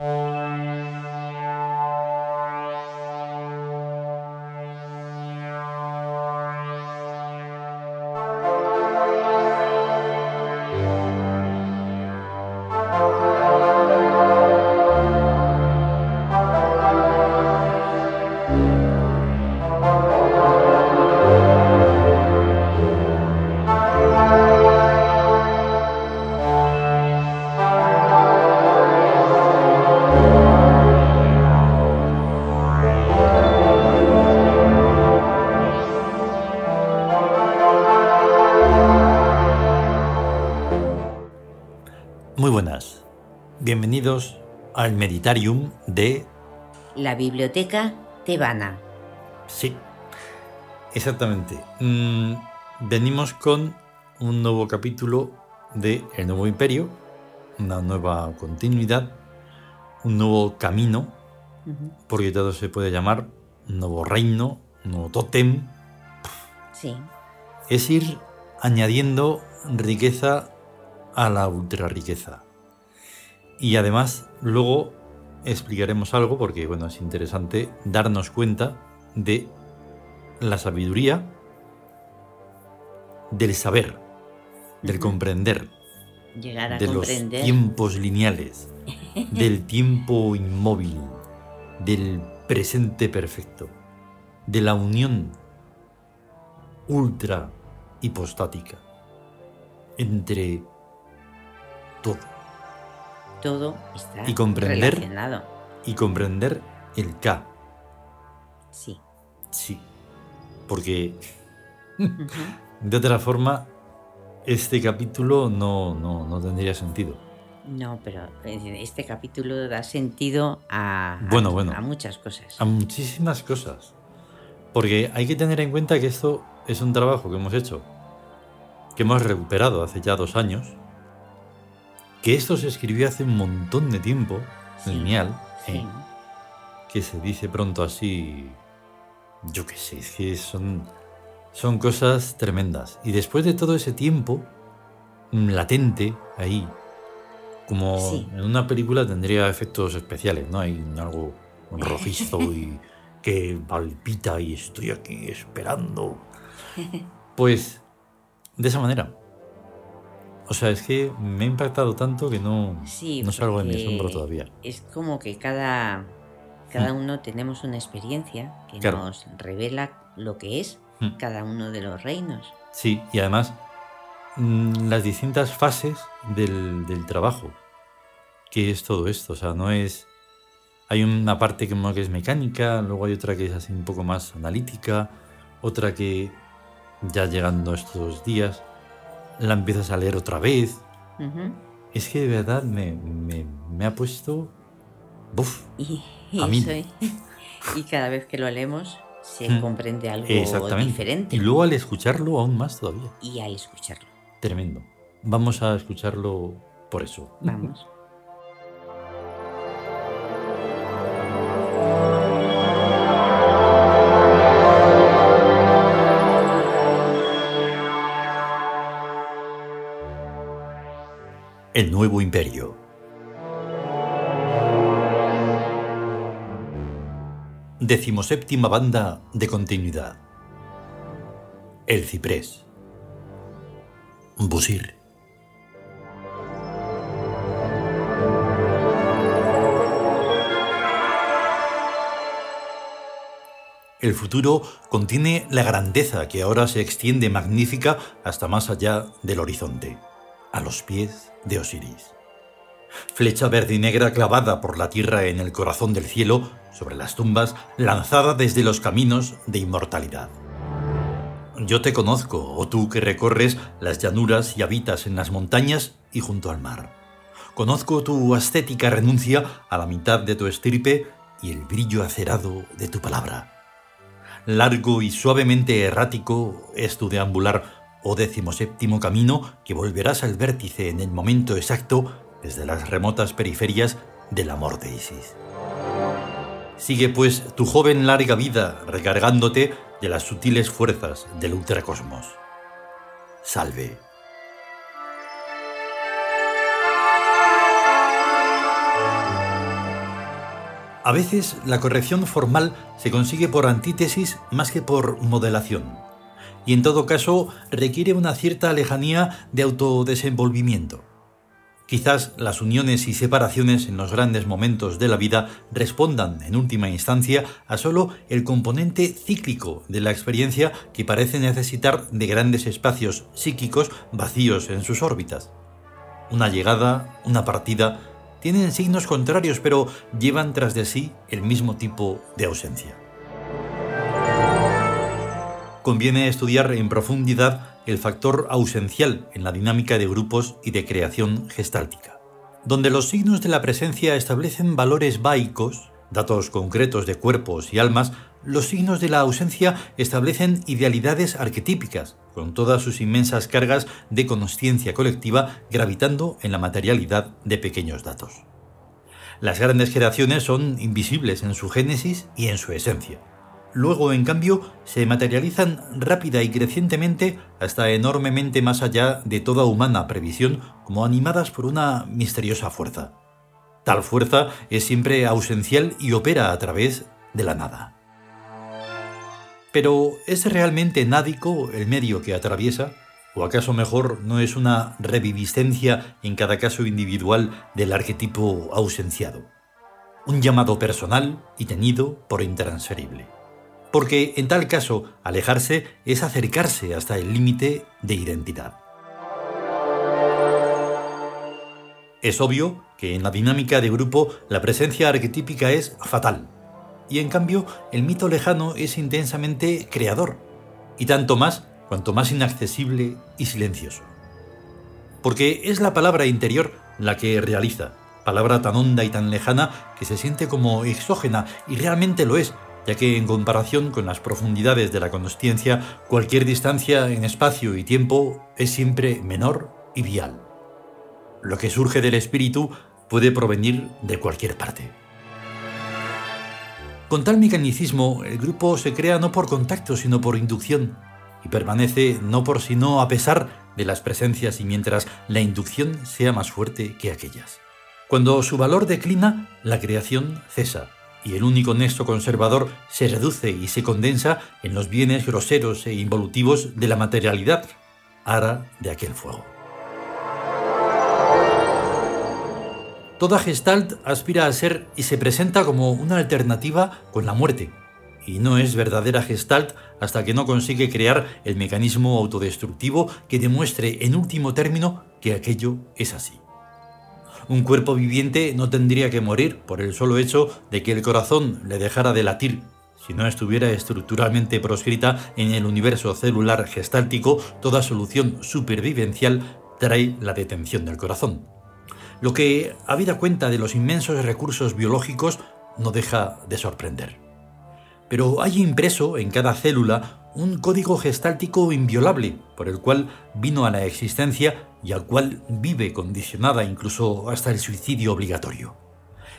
Muy al Meditarium de... La biblioteca tebana. Sí, exactamente. Mm, venimos con un nuevo capítulo de El Nuevo Imperio, una nueva continuidad, un nuevo camino, porque todo se puede llamar un nuevo reino, un nuevo tótem. Sí. Es ir añadiendo riqueza a la ultra riqueza. Y además, luego explicaremos algo, porque bueno, es interesante darnos cuenta de la sabiduría, del saber, del comprender, Llegar a de los comprender. tiempos lineales, del tiempo inmóvil, del presente perfecto, de la unión ultra hipostática entre todo Todo está Y comprender- relacionado. y comprender el K, Sí. sí, porque de otra forma este capítulo no, no, no tendría sentido. No, pero este capítulo da sentido a, a- Bueno, bueno. a muchas cosas. a muchísimas cosas. Porque hay que tener en cuenta que esto es un trabajo que hemos hecho, que hemos recuperado hace ya dos años, que esto se escribió hace un montón de tiempo, Sí, lineal, Sí. ¿eh? que se dice pronto así, yo qué sé, es que son, son cosas tremendas. Y después de todo ese tiempo, mm, latente ahí, como Sí. en una película tendría efectos especiales, ¿no? Hay algo rojizo y que palpita y estoy aquí esperando. Pues de esa manera. O sea, es que me ha impactado tanto que no, Sí, no salgo de mi asombro todavía. Es como que cada, cada uno tenemos una experiencia que Claro. nos revela lo que es Mm. cada uno de los reinos. Sí, y además mm, las distintas fases del, del trabajo, que es todo esto, o sea, no es... Hay una parte como que es mecánica, luego hay otra que es así un poco más analítica, otra que ya llegando estos días la empiezas a leer otra vez. Es que de verdad me, me- me ha puesto... Buf, Y, A mí. ¿eh? y cada vez que lo leemos se Mm. comprende algo diferente. Y luego al escucharlo aún más todavía. Y al escucharlo. Tremendo. Vamos a escucharlo por eso. Vamos. El nuevo imperio. Decimoséptima banda de continuidad. El ciprés. Busir. El futuro contiene la grandeza que ahora se extiende magnífica hasta más allá del horizonte, a los pies de Osiris. Flecha verde y negra clavada por la tierra en el corazón del cielo, sobre las tumbas, lanzada desde los caminos de inmortalidad. Yo te conozco, oh tú que recorres las llanuras y habitas en las montañas y junto al mar. Conozco tu ascética renuncia a la mitad de tu estirpe y el brillo acerado de tu palabra. Largo y suavemente errático es tu deambular, oh décimo séptimo camino, que volverás al vértice en el momento exacto desde las remotas periferias del amor de Isis. Sigue pues tu joven larga vida recargándote de las sutiles fuerzas del ultracosmos. Salve. A veces la corrección formal se consigue por antítesis más que por modelación, y en todo caso requiere una cierta lejanía de autodesenvolvimiento. Quizás las uniones y separaciones en los grandes momentos de la vida respondan, en última instancia, a solo el componente cíclico de la experiencia que parece necesitar de grandes espacios psíquicos vacíos en sus órbitas. Una llegada, una partida, tienen signos contrarios pero llevan tras de sí el mismo tipo de ausencia. Conviene estudiar en profundidad el factor ausencial en la dinámica de grupos y de creación gestáltica, donde los signos de la presencia establecen valores báicos, datos concretos de cuerpos y almas, los signos de la ausencia establecen idealidades arquetípicas, con todas sus inmensas cargas de consciencia colectiva gravitando en la materialidad de pequeños datos. Las grandes creaciones son invisibles en su génesis y en su esencia Luego, en cambio, se materializan rápida y crecientemente hasta enormemente más allá de toda humana previsión, como animadas por una misteriosa fuerza. Tal fuerza es siempre ausencial y opera a través de la nada. Pero ¿es realmente nádico el medio que atraviesa? ¿O acaso mejor no es una reviviscencia en cada caso individual del arquetipo ausenciado? Un llamado personal y tenido por intransferible porque en tal caso alejarse es acercarse hasta el límite de identidad. Es obvio que en la dinámica de grupo la presencia arquetípica es fatal, y en cambio el mito lejano es intensamente creador, y tanto más cuanto más inaccesible y silencioso. Porque es la palabra interior la que realiza, palabra tan honda y tan lejana que se siente como exógena, y realmente lo es, ya que en comparación con las profundidades de la consciencia, cualquier distancia en espacio y tiempo es siempre menor y vial. Lo que surge del espíritu puede provenir de cualquier parte. Con tal mecanicismo, el grupo se crea no por contacto, sino por inducción, y permanece no por sino a pesar de las presencias y mientras la inducción sea más fuerte que aquellas. Cuando su valor declina, la creación cesa y el único nexo conservador se reduce y se condensa en los bienes groseros e involutivos de la materialidad, ara de aquel fuego. Toda gestalt aspira a ser y se presenta como una alternativa con la muerte, y no es verdadera gestalt hasta que no consigue crear el mecanismo autodestructivo que demuestre en último término que aquello es así. Un cuerpo viviente no tendría que morir por el solo hecho de que el corazón le dejara de latir. Si no estuviera estructuralmente proscrita en el universo celular gestáltico, toda solución supervivencial trae la detención del corazón. Lo que, habida cuenta de los inmensos recursos biológicos, no deja de sorprender. Pero hay impreso en cada célula un código gestáltico inviolable por el cual vino a la existencia y al cual vive condicionada incluso hasta el suicidio obligatorio.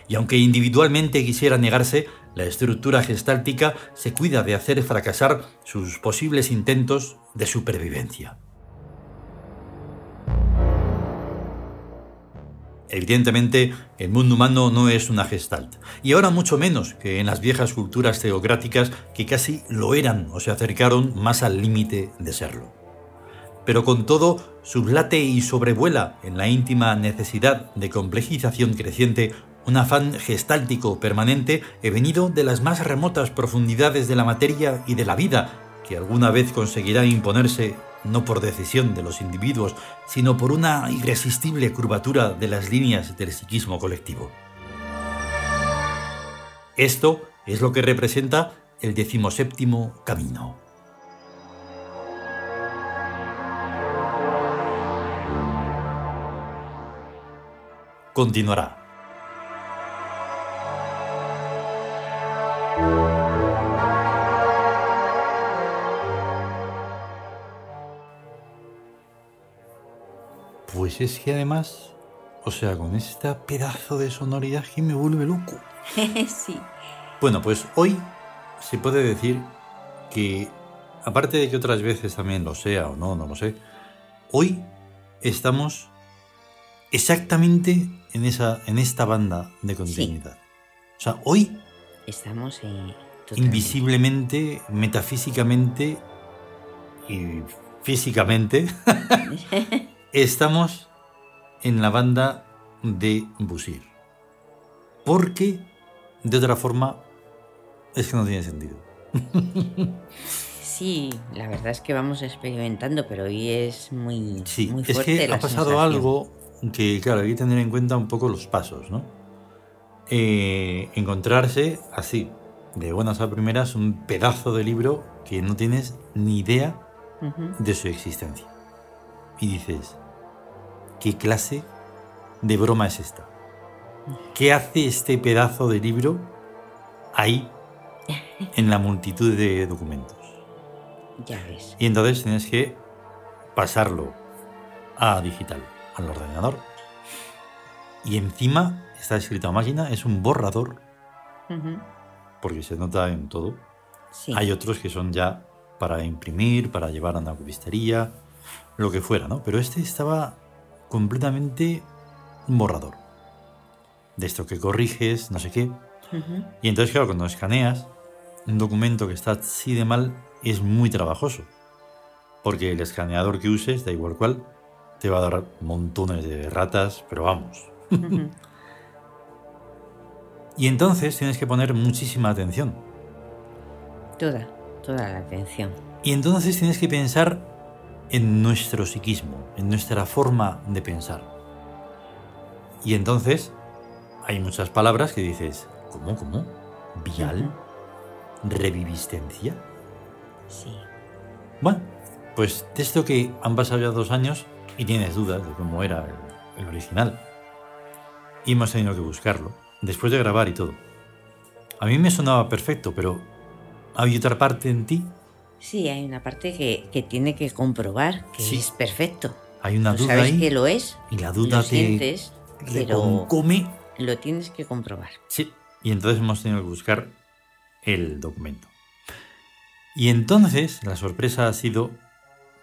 Y aunque individualmente quisiera negarse, la estructura gestáltica se cuida de hacer fracasar sus posibles intentos de supervivencia. Evidentemente, el mundo humano no es una gestalt, y ahora mucho menos que en las viejas culturas teocráticas que casi lo eran o se acercaron más al límite de serlo. Pero con todo, sublate y sobrevuela en la íntima necesidad de complejización creciente un afán gestáltico permanente he venido de las más remotas profundidades de la materia y de la vida, que alguna vez conseguirá imponerse no por decisión de los individuos, sino por una irresistible curvatura de las líneas del psiquismo colectivo. Esto es lo que representa el decimoséptimo camino. Continuará. Pues es que además, o sea, con este pedazo de sonoridad que me vuelve loco. sí. Bueno, pues hoy se puede decir que, aparte de que otras veces también lo sea o no, no lo sé, hoy estamos exactamente en, esa, en esta banda de continuidad. O sea, hoy Estamos eh, invisiblemente, metafísicamente y físicamente estamos en la banda de Busir. Porque de otra forma es que no tiene sentido. Sí, la verdad es que vamos experimentando, pero hoy es muy, Sí, muy es fuerte que la ha pasado sensación. algo que, claro, hay que tener en cuenta un poco los pasos, ¿no? Eh, encontrarse así, de buenas a primeras, un pedazo de libro que no tienes ni idea de su existencia. Y dices, ¿qué clase de broma es esta? ¿Qué hace este pedazo de libro ahí en la multitud de documentos? Ya ves. Y entonces tienes que pasarlo a digital, al ordenador. Y encima está escrito a máquina, es un borrador, porque se nota en todo. Sí. Hay otros que son ya para imprimir, para llevar a una copistería, lo que fuera, ¿no? Pero este estaba completamente un borrador. De esto que corriges, no sé qué. Y entonces, claro, cuando escaneas un documento que está así de mal, es muy trabajoso. Porque el escaneador que uses, da igual cuál, te va a dar montones de ratas, pero vamos. Y entonces tienes que poner muchísima atención. Toda, toda la atención. Y entonces tienes que pensar en nuestro psiquismo, en nuestra forma de pensar. Y entonces hay muchas palabras que dices, ¿cómo, cómo? ¿Vial? ¿Reviviscencia? Sí. Bueno, pues de esto que han pasado ya dos años y tienes dudas de cómo era el, el original. Y hemos tenido que buscarlo, después de grabar y todo. A mí me sonaba perfecto, pero hay otra parte en ti, Sí, hay una parte que, que tiene que comprobar que Sí. es perfecto. hay una duda sabes ahí que lo es, y la duda lo te sientes, pero lo tienes que comprobar. Sí, y entonces hemos tenido que buscar el documento. Y entonces la sorpresa ha sido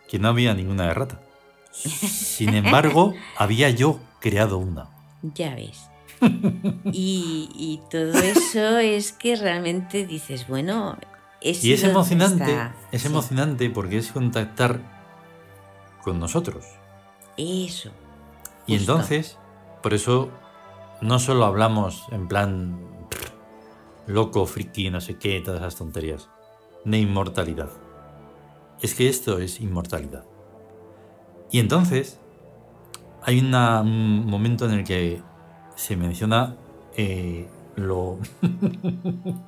que no había ninguna errata. Sin embargo, había yo creado una. Ya ves. Y, y todo eso es que realmente dices, bueno, es Y es emocionante, está. es Sí, emocionante porque es contactar con nosotros. Eso. Y Justo. entonces, por eso no solo hablamos en plan pff, loco, friki, no sé qué, todas esas tonterías, de inmortalidad. Es que esto es inmortalidad. Y entonces, hay una- un momento en el que se menciona eh, lo...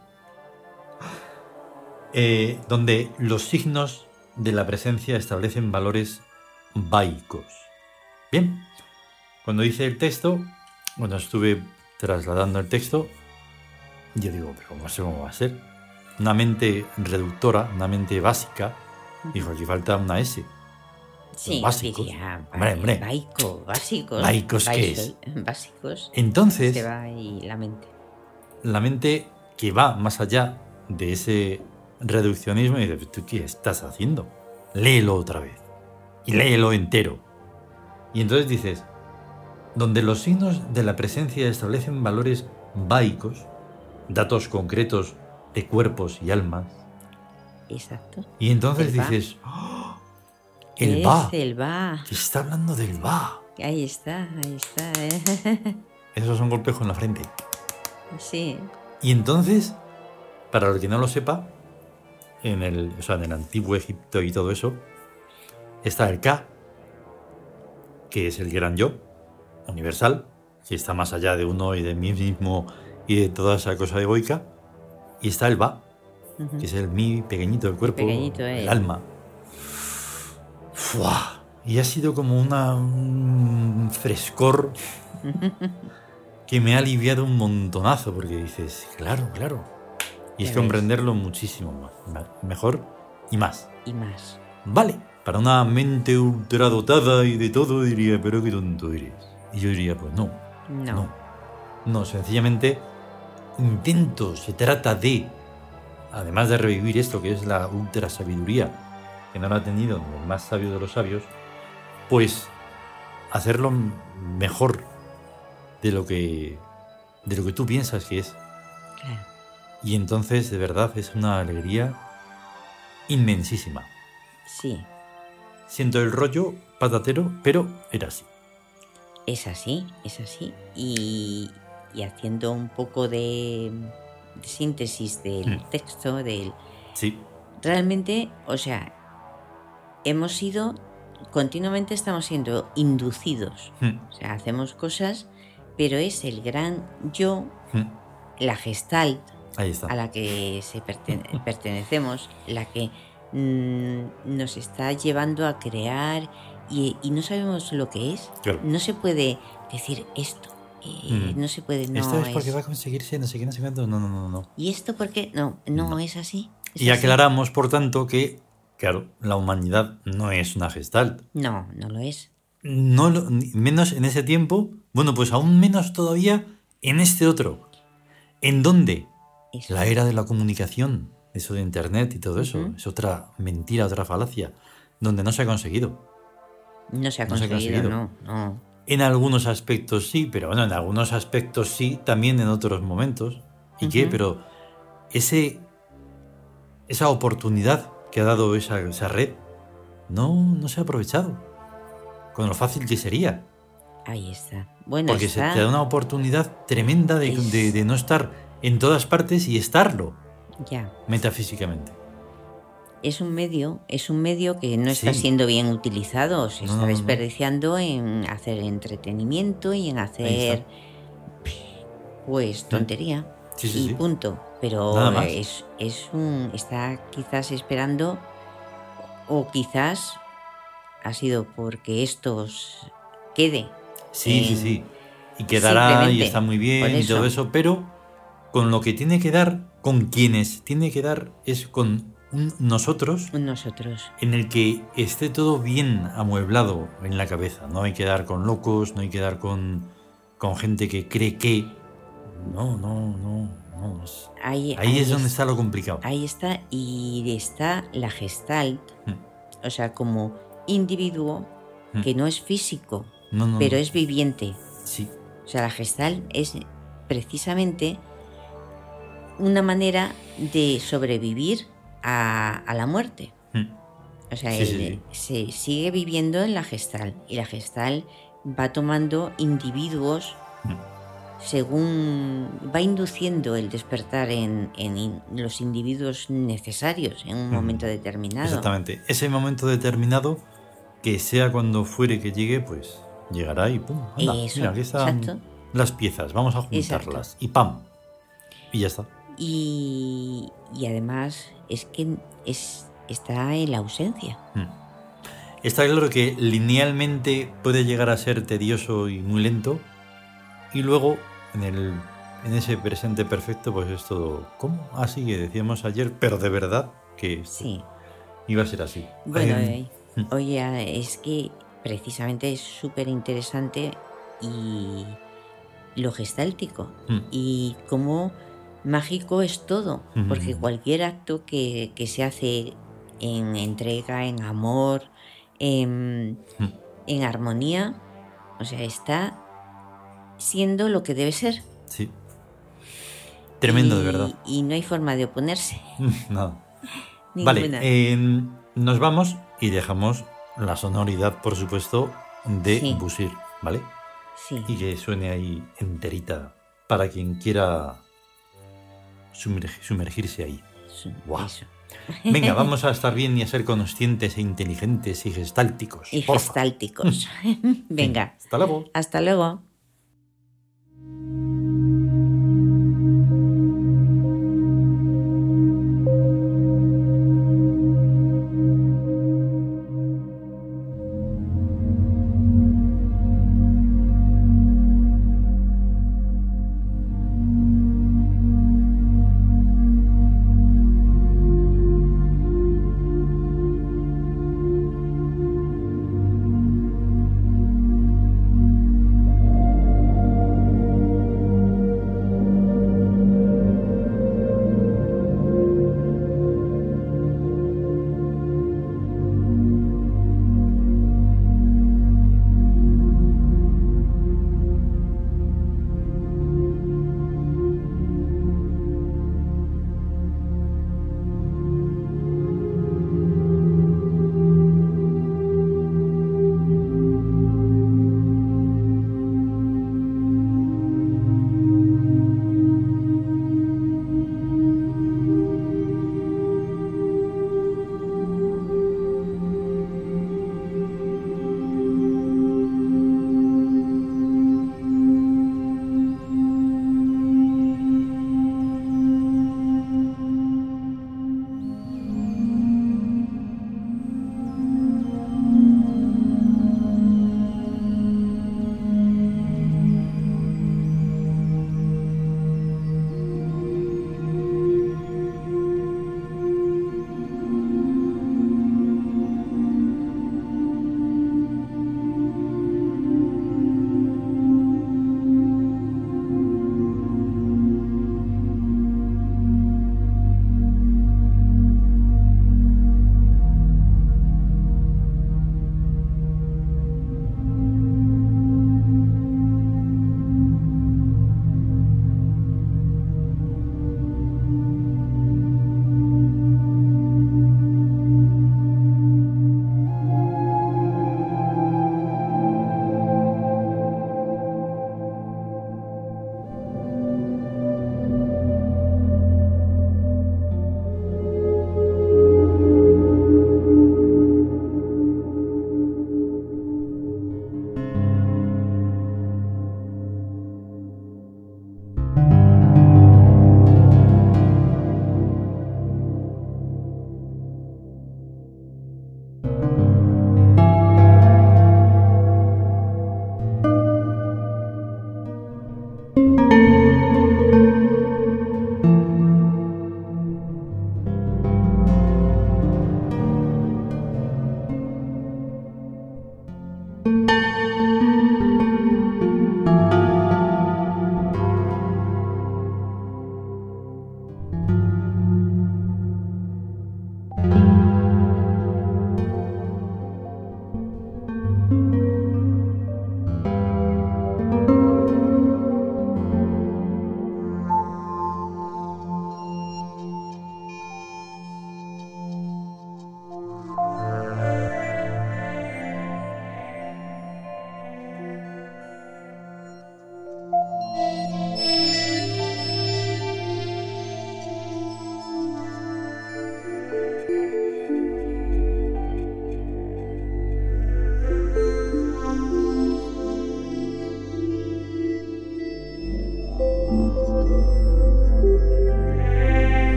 eh, donde los signos de la presencia establecen valores vaicos. Bien, cuando hice el texto, cuando estuve trasladando el texto, yo digo, pero no sé cómo va a ser. Una mente reductora, una mente básica, dijo, aquí falta una S. Sí, básicos. diría, Hombre, hombre. Baico, básicos. ¿Baicos qué es? Baico- Básicos. Entonces, Se va ahí la mente. la mente que va más allá de ese reduccionismo y dice, ¿tú qué estás haciendo? Léelo otra vez. Y léelo entero. Y entonces dices, donde los signos de la presencia establecen valores vaicos, datos concretos de cuerpos y almas, Exacto. y entonces El dices, ¡Oh! el es va, el va. que está hablando del va. Ahí está, ahí está. ¿eh? Esos son golpes con la frente. sí. Y entonces, para el que no lo sepa, en el, o sea, en el antiguo Egipto y todo eso, está el Ka, que es el gran yo, universal, que está más allá de uno y de mí mismo y de toda esa cosa egoica, y está el Ba, que es el mí pequeñito del cuerpo, Pequeñito, el eh. alma. ¡Fua! Y ha sido como una, un frescor que me ha aliviado un montonazo, porque dices, claro, claro. Y es comprenderlo muchísimo más, mejor y más. Y más. Vale, para una mente ultradotada y de todo diría, pero qué tonto eres. Y yo diría, pues no, No. no. No, sencillamente intento, se trata de, además de revivir esto que es la ultra sabiduría, que no la ha tenido ni el más sabio de los sabios, pues hacerlo mejor de lo que de lo que tú piensas que es. Claro. Y entonces, de verdad, es una alegría inmensísima. Sí, Siento el rollo patatero, pero era así. es así, es así. Y, y haciendo un poco de, de síntesis del Mm. texto, del, Sí, realmente, o sea, hemos sido, continuamente estamos siendo inducidos. Mm, O sea, hacemos cosas, pero es el gran yo, mm. la gestalt ahí está. a la que se perten- pertenecemos, la que mm, nos está llevando a crear y, y no sabemos lo que es. Claro. No se puede decir esto, eh, Mm. no se puede, no Esto es porque es- va a conseguirse no sé qué, no sé cuánto. No, no, no, no. ¿Y esto por qué? No, no, No. es así. es Y así. aclaramos, por tanto, que, claro, la humanidad no es una gestalt. No, no lo es. No lo- menos en ese tiempo, bueno, pues aún menos todavía en este otro. ¿En dónde? Eso. La era de la comunicación, eso de internet y todo eso. Es otra mentira, otra falacia, donde no se ha conseguido. No se ha no se ha conseguido, no, no. En algunos aspectos sí, pero bueno, en algunos aspectos sí, también en otros momentos. ¿Y qué? Pero ese, esa oportunidad que ha dado esa, esa red no, no se ha aprovechado. Con lo fácil que sería. Ahí está. Bueno, Porque está, se te da una oportunidad tremenda de, Es- de- de no estar en todas partes y estarlo ya. metafísicamente. Es un medio, es un medio que no está siendo bien utilizado, se No, está no, desperdiciando en hacer entretenimiento y en hacer pues tontería Sí, sí, y punto. Pero es, es un está quizás esperando o quizás ha sido porque esto s- quede. Sí, sí, en- sí. Y quedará y está muy bien y todo eso, pero con lo que tiene que dar, con quienes tiene que dar, es con un nosotros Nosotros. en el que esté todo bien amueblado en la cabeza. No hay que dar con locos, no hay que dar con, con gente que cree que. No, no, no, no. Ahí, Ahí es donde es- está lo complicado. Ahí está, y está la gestalt, Mm. o sea, como individuo Mm. que no es físico, No, no, pero no. es viviente. Sí, O sea, la gestalt es precisamente una manera de sobrevivir a, a la muerte. Mm. O sea, Sí, sí, él se sigue viviendo en la gestal y la gestal va tomando individuos Mm. según va induciendo el despertar en, los individuos necesarios en un Mm. momento determinado. Exactamente. Ese momento determinado, que sea cuando fuere que llegue, pues llegará y pum. anda, Eso, mira, aquí están exacto. las piezas, vamos a Exacto. juntarlas. Y pam. Y ya está. Y, y además es que es, está en la ausencia. Mm. Está claro que linealmente puede llegar a ser tedioso y muy lento. Y luego, en, el, en ese presente perfecto, pues es todo. ¿Cómo? Así que decíamos ayer, pero de verdad que Sí. iba a ser así. Bueno, Eh, eh, oye, es que precisamente es súper interesante y lo gestáltico mm, y cómo mágico es todo, porque cualquier acto que, que se hace en entrega, en amor, en, mm. en armonía, o sea, está siendo lo que debe ser. Sí. Tremendo, de Y- verdad. Y no hay forma de oponerse. Ninguna. Vale, eh, nos vamos y dejamos la sonoridad, por supuesto, de Sí. Busir, ¿vale? sí. Y que suene ahí enterita para quien quiera sumergi- sumergirse ahí. Eso. Venga, vamos a estar bien y a ser conscientes e inteligentes y gestálticos. Y porfa. gestálticos. Venga, Hasta luego. hasta luego.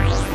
Thank you.